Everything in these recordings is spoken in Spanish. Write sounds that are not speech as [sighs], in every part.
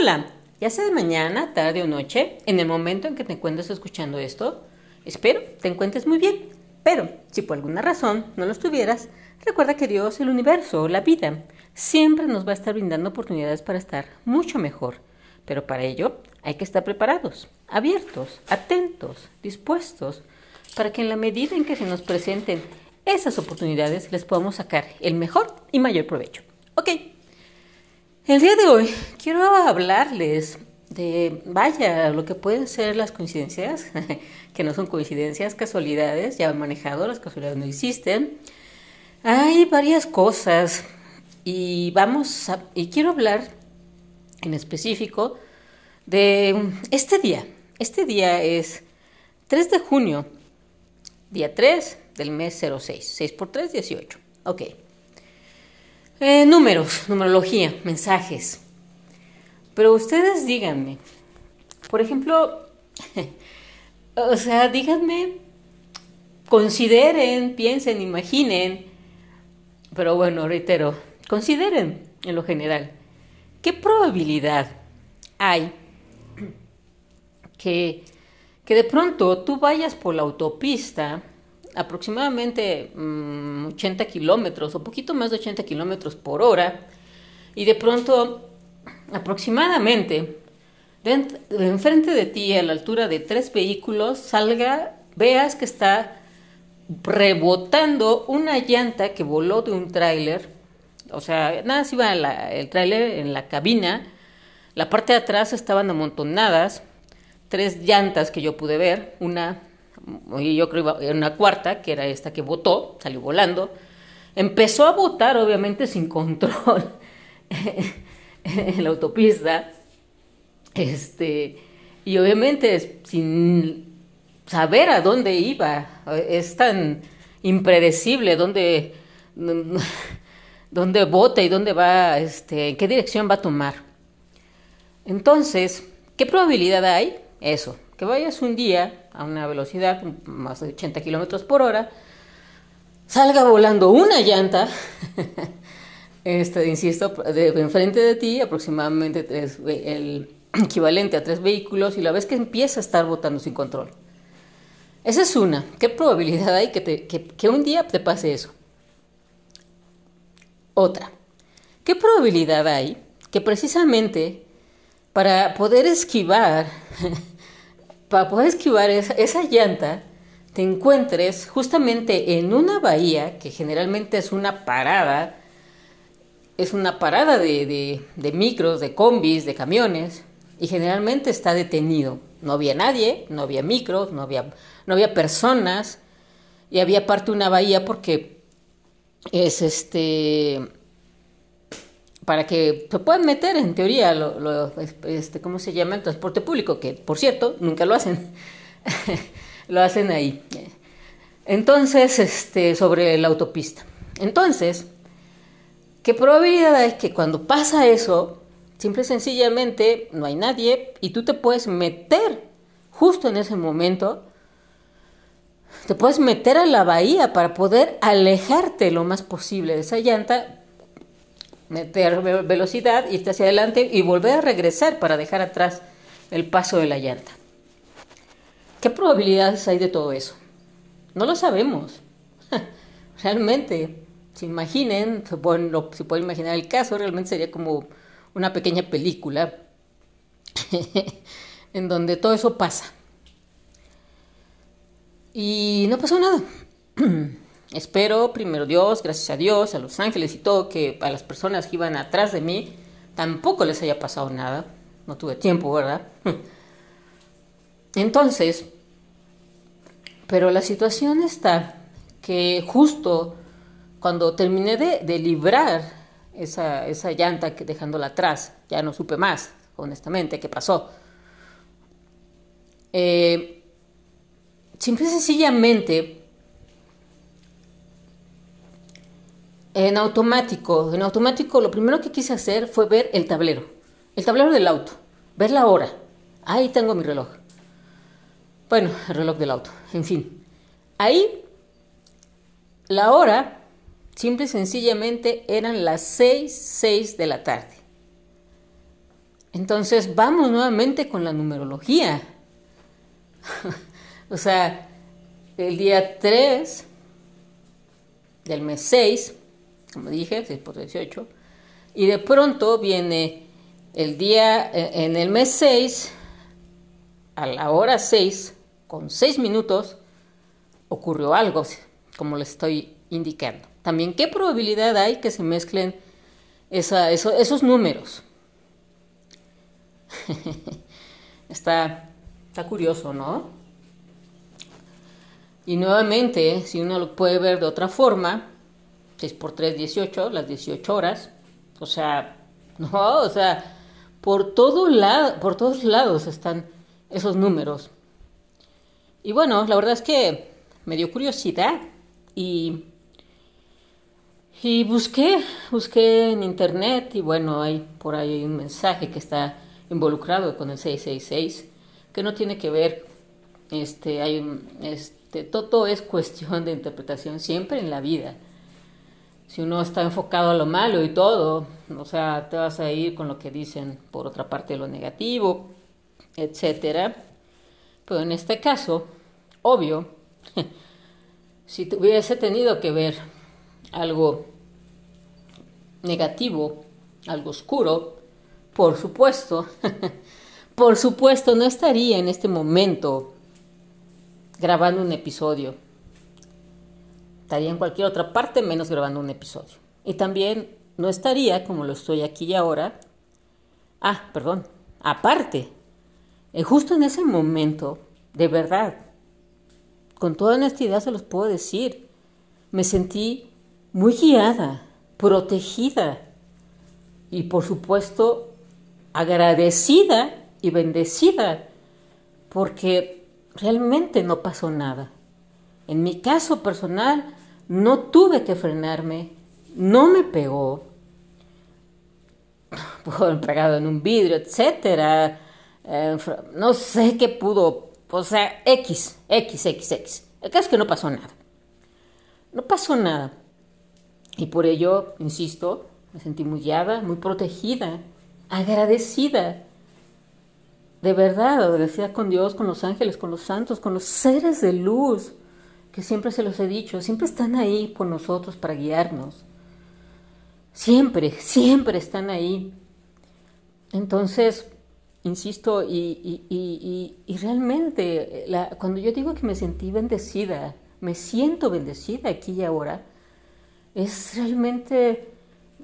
Hola, ya sea de mañana, tarde o noche, en el momento en que te encuentres escuchando esto, espero te encuentres muy bien. Pero si por alguna razón no lo estuvieras, recuerda que Dios, el universo, la vida, siempre nos va a estar brindando oportunidades para estar mucho mejor. Pero para ello hay que estar preparados, abiertos, atentos, dispuestos, para que en la medida en que se nos presenten esas oportunidades les podamos sacar el mejor y mayor provecho. Ok, el día de hoy quiero hablarles de, vaya, lo que pueden ser las coincidencias, [laughs] que no son coincidencias, casualidades, ya he manejado, las casualidades no existen. Hay varias cosas y vamos a, y quiero hablar en específico de este día. Este día es 3 de junio, día 3 del mes 06, 6 por 3, 18. Ok. Eh, números, numerología, mensajes. Pero ustedes díganme, por ejemplo, [laughs] o sea, díganme, consideren, piensen, imaginen, pero bueno, reitero, consideren en lo general, ¿qué probabilidad hay que, que de pronto tú vayas por la autopista aproximadamente 80 mm, kilómetros o poquito más de 80 kilómetros por hora y de pronto aproximadamente de, enfrente de ti a la altura de tres vehículos salga, veas que está rebotando una llanta que voló de un tráiler, o sea, nada, se iba el tráiler en la cabina, la parte de atrás estaban amontonadas, tres llantas que yo pude ver, una yo creo que una cuarta, que era esta que votó, salió volando, empezó a votar obviamente sin control [laughs] en la autopista, este, y obviamente sin saber a dónde iba, es tan impredecible dónde, [laughs] dónde vota y dónde va, este, en qué dirección va a tomar. Entonces, ¿qué probabilidad hay? Eso, que vayas un día a una velocidad más de 80 kilómetros por hora, salga volando una llanta, [laughs] este, insisto, de enfrente de ti, aproximadamente tres, el [clears throat] equivalente a tres vehículos, y la vez que empieza a estar botando sin control. Esa es una. ¿Qué probabilidad hay que, que, que un día te pase eso? Otra. ¿Qué probabilidad hay que precisamente para poder esquivar [laughs] para poder esquivar esa, llanta, te encuentres justamente en una bahía que generalmente es una parada, es una parada de, micros, de combis, de camiones, y generalmente está detenido. No había nadie, no había micros, no había, no había personas, y había parte de una bahía porque es este para que se puedan meter en teoría lo, este, ¿cómo se llama? el transporte público, que por cierto nunca lo hacen, [laughs] lo hacen ahí. Entonces, este, sobre la autopista. Entonces, ¿qué probabilidad hay que cuando pasa eso, simple y sencillamente no hay nadie y tú te puedes meter justo en ese momento? Te puedes meter a la bahía para poder alejarte lo más posible de esa llanta meter velocidad, irte hacia adelante y volver a regresar para dejar atrás el paso de la llanta. ¿Qué probabilidades hay de todo eso? No lo sabemos. [laughs] Realmente, si imaginen, se pueden, se pueden imaginar el caso, realmente sería como una pequeña película [laughs] en donde todo eso pasa. Y no pasó nada. [clears throat] Espero, primero Dios, gracias a Dios, a los ángeles y todo, que a las personas que iban atrás de mí tampoco les haya pasado nada. No tuve tiempo, ¿verdad? [laughs] Entonces, pero la situación está que justo cuando terminé de, librar esa, esa llanta que dejándola atrás, ya no supe más, honestamente, qué pasó. Eh, simple y sencillamente En automático, en automático lo primero que quise hacer fue ver el tablero, el tablero del auto, ver la hora. Ahí tengo mi reloj. Bueno, el reloj del auto, en fin. Ahí la hora, simple y sencillamente, eran las 6, 6 de la tarde. Entonces vamos nuevamente con la numerología. [laughs] o sea, el día 3 del mes 6, como dije, 6 por 18, y de pronto viene el día, eh, en el mes 6, a la hora 6, con 6 minutos, ocurrió algo, como les estoy indicando. También, ¿qué probabilidad hay que se mezclen esos números? [laughs] está, está curioso, ¿no? Y nuevamente, si uno lo puede ver de otra forma, 6 por 3, 18, las 18 horas, o sea, [laughs] no, o sea, por, todo lado, por todos lados están esos números. Y bueno, la verdad es que me dio curiosidad y, y busqué, busqué en internet y bueno, hay por ahí un mensaje que está involucrado con el 666 que no tiene que ver, este, hay un, este, todo es cuestión de interpretación siempre en la vida si uno está enfocado a lo malo y todo, o sea, te vas a ir con lo que dicen por otra parte lo negativo, etcétera. Pero en este caso, obvio, [laughs] si tuviese tenido que ver algo negativo, algo oscuro, por supuesto, [laughs] por supuesto no estaría en este momento grabando un episodio estaría en cualquier otra parte menos grabando un episodio. Y también no estaría como lo estoy aquí y ahora. Ah, perdón, aparte, eh, justo en ese momento, de verdad, con toda honestidad se los puedo decir, me sentí muy guiada, protegida y por supuesto agradecida y bendecida porque realmente no pasó nada. En mi caso personal, no tuve que frenarme, no me pegó, [sighs] pudo pegado en un vidrio, etcétera, eh, no sé qué pudo, o sea, X, X, X, X. El caso es que no pasó nada. No pasó nada. Y por ello, insisto, me sentí muy guiada, muy protegida, agradecida. De verdad, agradecida con Dios, con los ángeles, con los santos, con los seres de luz que siempre se los he dicho, siempre están ahí por nosotros para guiarnos. Siempre, siempre están ahí. Entonces, insisto, y, realmente, cuando yo digo que me sentí bendecida, me siento bendecida aquí y ahora, es realmente,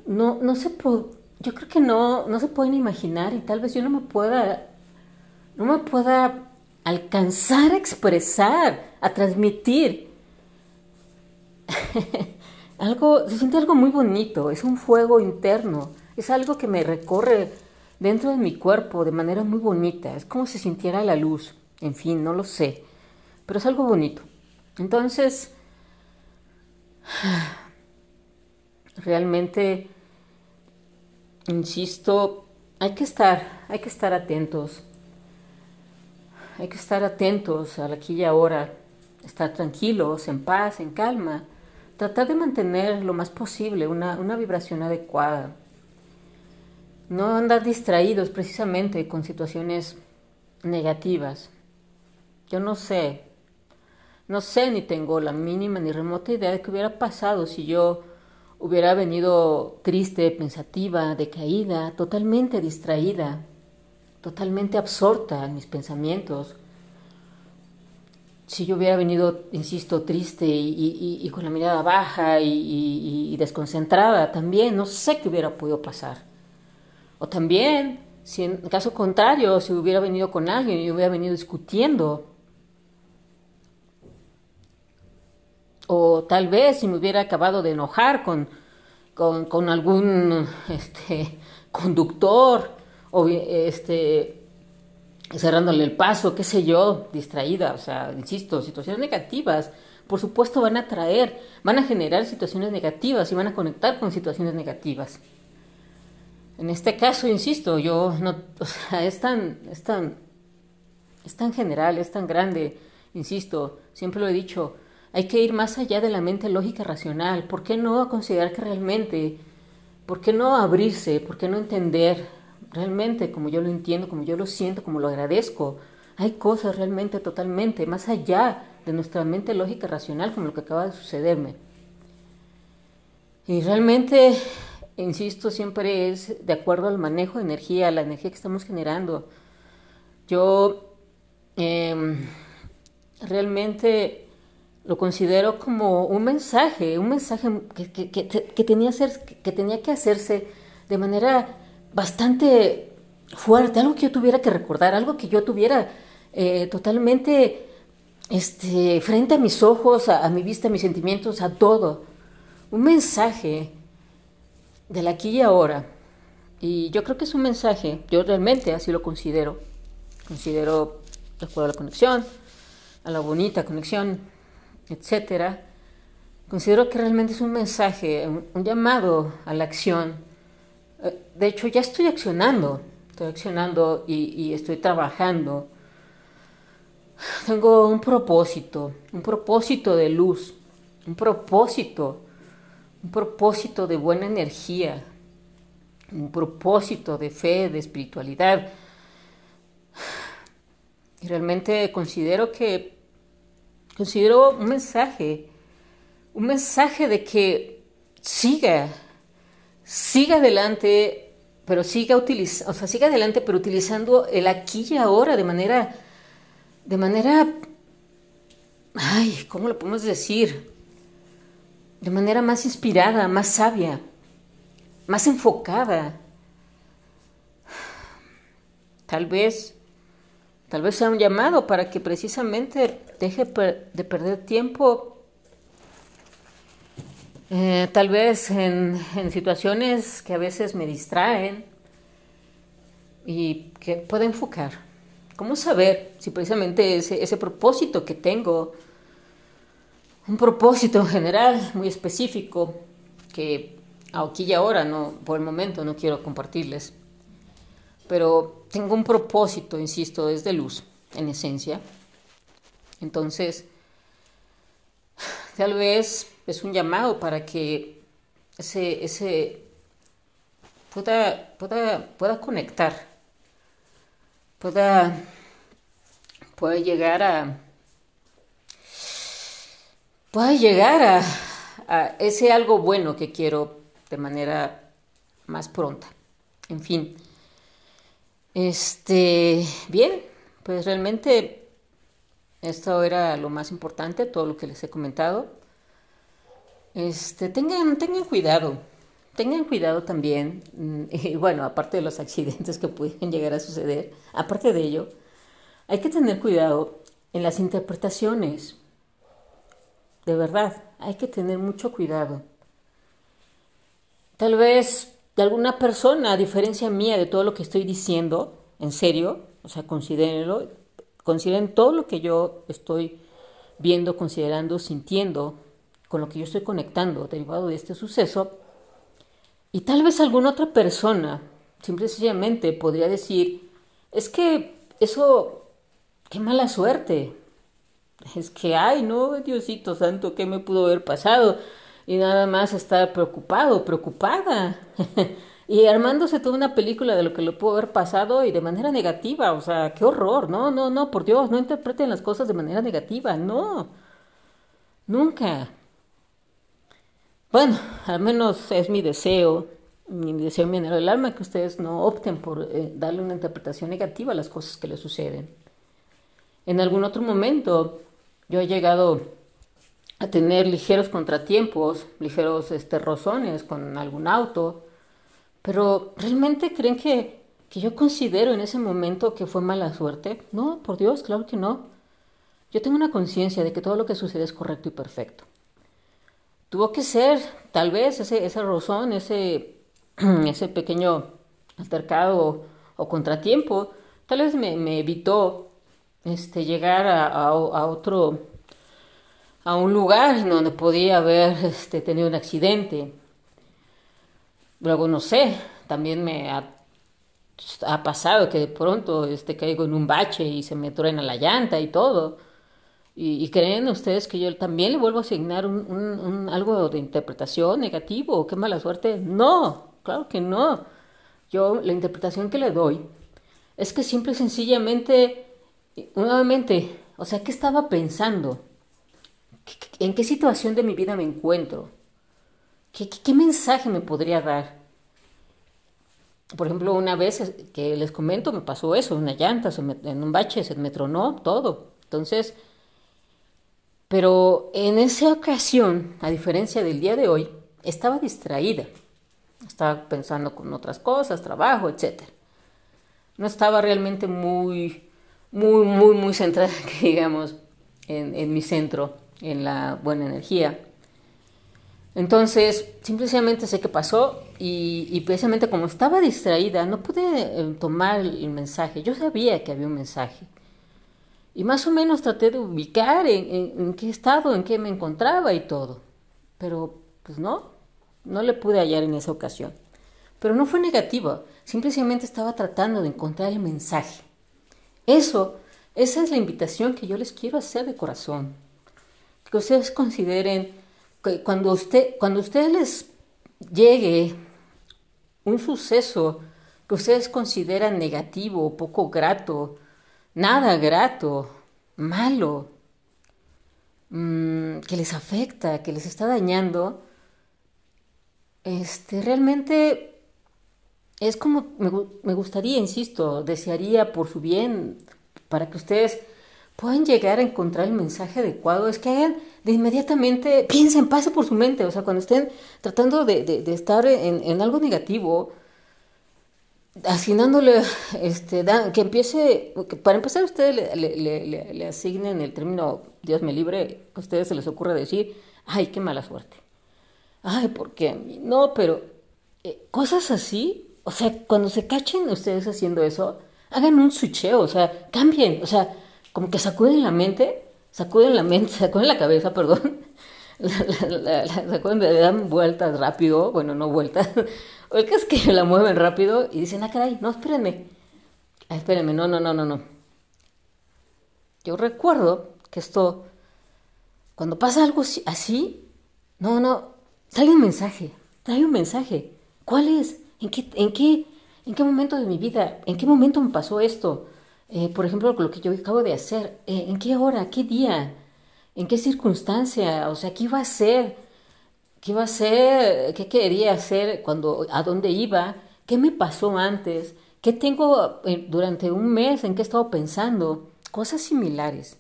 no, no se yo creo que no, no se pueden imaginar y tal vez yo no me pueda, no me pueda alcanzar a expresar, a transmitir. [laughs] algo, se siente algo muy bonito, es un fuego interno, es algo que me recorre dentro de mi cuerpo de manera muy bonita, es como si sintiera la luz, en fin, no lo sé, pero es algo bonito. Entonces, [sighs] realmente, insisto, hay que estar, hay que estar atentos hay que estar atentos al aquí y ahora, estar tranquilos, en paz, en calma, tratar de mantener lo más posible una, una vibración adecuada. No andar distraídos precisamente con situaciones negativas. Yo no sé, no sé ni tengo la mínima ni remota idea de qué hubiera pasado si yo hubiera venido triste, pensativa, decaída, totalmente distraída totalmente absorta en mis pensamientos. Si yo hubiera venido, insisto, triste y, con la mirada baja y, desconcentrada, también no sé qué hubiera podido pasar. O también, si en caso contrario, si hubiera venido con alguien y hubiera venido discutiendo, o tal vez si me hubiera acabado de enojar con, algún este, conductor o este, cerrándole el paso, qué sé yo, distraída, o sea, insisto, situaciones negativas, por supuesto van a traer, van a generar situaciones negativas y van a conectar con situaciones negativas. En este caso, insisto, yo no, [laughs] o sea, es tan, es tan, es tan general, es tan grande, insisto, siempre lo he dicho, hay que ir más allá de la mente lógica racional. ¿Por qué no considerar que realmente, por qué no abrirse, por qué no entender realmente como yo lo entiendo, como yo lo siento, como lo agradezco. Hay cosas realmente totalmente más allá de nuestra mente lógica racional, como lo que acaba de sucederme. Y realmente, insisto, siempre es de acuerdo al manejo de energía, la energía que estamos generando. Yo em, realmente lo considero como un mensaje, un mensaje que, tenía que tenía que hacerse de manera bastante fuerte, algo que yo tuviera que recordar, algo que yo tuviera eh, totalmente este, frente a mis ojos, a, mi vista, a mis sentimientos, a todo. Un mensaje del aquí y ahora. Y yo creo que es un mensaje, yo realmente así lo considero. Considero, de acuerdo a la conexión, a la bonita conexión, etcétera. Considero que realmente es un mensaje, un llamado a la acción. Eh, de hecho, ya estoy accionando, estoy accionando y estoy trabajando tengo un propósito, un propósito de luz, un propósito, un propósito de buena energía, un propósito de fe, de espiritualidad. Y realmente considero que, considero un mensaje, un mensaje de que siga, siga adelante, pero siga utilizando, o sea, siga adelante, pero utilizando el aquí y ahora de manera de manera, ay, ¿cómo lo podemos decir? De manera más inspirada, más sabia, más enfocada. Tal vez, tal vez sea un llamado para que precisamente deje de perder tiempo, eh, tal vez en, en situaciones que a veces me distraen y que pueda enfocar. ¿Cómo saber si precisamente ese, ese propósito que tengo, un propósito general muy específico, que aquí y ahora, no, por el momento no quiero compartirles, pero tengo un propósito, insisto, es de luz, en esencia. Entonces, tal vez es un llamado para que ese, ese pueda, pueda, pueda conectar pueda, pueda llegar a pueda llegar a, a ese algo bueno que quiero de manera más pronta. En fin. Este, bien, pues realmente esto era lo más importante, todo lo que les he comentado. Este, tengan, tengan cuidado, tengan cuidado también, mm, [laughs] y bueno, aparte de los accidentes que pueden llegar a suceder, aparte de ello, hay que tener cuidado en las interpretaciones. De verdad, hay que tener mucho cuidado. Tal vez de alguna persona, a diferencia mía de todo lo que estoy diciendo, en serio, o sea, considérenlo, consideren todo lo que yo estoy viendo, considerando, sintiendo, con lo que yo estoy conectando derivado de este suceso, y tal vez alguna otra persona, simple y sencillamente, podría decir, es que eso, qué mala suerte. Es que, ay, no, Diosito Santo, ¿qué me pudo haber pasado? Y nada más estar preocupado, preocupada. [laughs] y armándose toda una película de lo que le pudo haber pasado y de manera negativa. O sea, qué horror. No, no, no, por Dios, no interpreten las cosas de manera negativa. No. Nunca. Bueno, al menos es mi deseo, mi deseo mi del alma, que ustedes no opten por eh, darle una interpretación negativa a las cosas que les suceden. En algún otro momento yo he llegado a tener ligeros contratiempos, ligeros este, rozones con algún auto, pero ¿realmente creen que, que yo considero en ese momento que fue mala suerte? No, por Dios, claro que no. Yo tengo una conciencia de que todo lo que sucede es correcto y perfecto. Tuvo que ser, tal vez, ese, ese [clears throat] ese, pequeño altercado o, contratiempo, tal vez me, evitó este, llegar a, otro, a un lugar donde podía haber este, tenido un accidente. Luego, no sé, también me ha, ha, pasado que de pronto este, caigo en un bache y se me truena la llanta y todo. Y, creen ustedes que yo también le vuelvo a asignar un, algo de interpretación negativo qué mala suerte. No, claro que no. yo la interpretación que le doy es que simple y sencillamente, nuevamente, o sea, ¿qué estaba pensando? ¿En qué situación de mi vida me encuentro? ¿Qué, mensaje me podría dar? Por ejemplo, una vez que les comento, me pasó eso, una llanta, en un bache, se me tronó todo. Entonces, pero en esa ocasión, a diferencia del día de hoy, estaba distraída. Estaba pensando con otras cosas, trabajo, etc. No estaba realmente muy, muy, muy, muy centrada, [laughs] digamos, en, mi centro, en la buena energía. Entonces, simplemente sé qué pasó y, precisamente como estaba distraída, no pude eh, tomar el mensaje. Yo sabía que había un mensaje. Y más o menos traté de ubicar en, qué estado, en qué me encontraba y todo. Pero, pues no, no le pude hallar en esa ocasión. Pero no fue negativo, simplemente estaba tratando de encontrar el mensaje. Eso, esa es la invitación que yo les quiero hacer de corazón. Que ustedes consideren que cuando, usted, cuando ustedes les llegue un suceso que ustedes consideran negativo, poco grato, nada grato, malo, mm, que les afecta, que les está dañando, este, realmente es como me, gustaría, insisto, desearía por su bien, para que ustedes puedan llegar a encontrar el mensaje adecuado, es que hagan de inmediatamente, piensen, pase por su mente, o sea, cuando estén tratando de, estar en, algo negativo, asignándole, este, que empiece, para empezar ustedes le, asignen el término Dios me libre, a ustedes se les ocurra decir, ay, qué mala suerte. Ay, ¿por qué? No, pero eh, cosas así, o sea, cuando se cachen ustedes haciendo eso, hagan un switcheo, o sea, cambien, o sea, como que sacuden la mente, sacuden la mente, [laughs] sacuden la cabeza, perdón, [laughs] la, sacuden, le dan vueltas rápido, bueno, no vueltas, o el que es que la mueven rápido y dicen, ah, caray, no, espérenme. Ah, espérenme, no, no, no, no, no. Yo recuerdo que esto, cuando pasa algo así, no, no, trae un mensaje, trae un mensaje. ¿Cuál es? ¿En qué, en qué, en qué momento de mi vida? ¿En qué momento me pasó esto? Eh, por ejemplo, lo que yo acabo de hacer. Eh, ¿En qué hora? ¿Qué día? ¿En qué circunstancia? O sea, ¿qué iba a hacer? ¿Qué iba a hacer? ¿Qué quería hacer? Cuando, ¿A dónde iba? ¿Qué me pasó antes? ¿Qué tengo eh, durante un mes? ¿En qué he estado pensando? Cosas similares.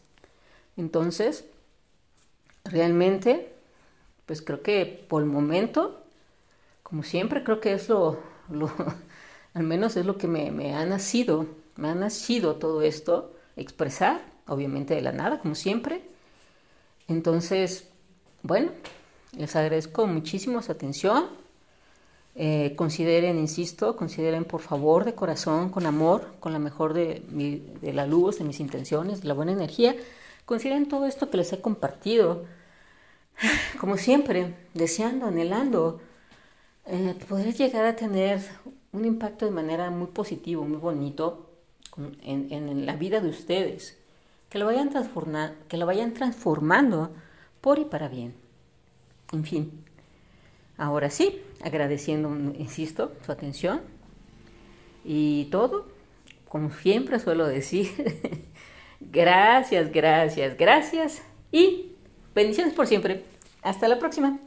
Entonces, realmente, pues creo que por el momento, como siempre, creo que es lo, lo [laughs] al menos es lo que me, me ha nacido, me ha nacido todo esto, expresar, obviamente de la nada, como siempre. Entonces, bueno, les agradezco muchísimo su atención. Eh, consideren, insisto, consideren por favor de corazón, con amor, con la mejor de, de, la luz, de mis intenciones, de la buena energía. Consideren todo esto que les he compartido. [sighs] Como siempre, deseando, anhelando eh, poder llegar a tener un impacto de manera muy positivo, muy bonito en, en, la vida de ustedes. Que lo, vayan que lo vayan transformando por y para bien. En fin, ahora sí, agradeciendo, insisto, su atención y todo, como siempre suelo decir, [laughs] gracias, gracias, gracias y bendiciones por siempre. Hasta la próxima.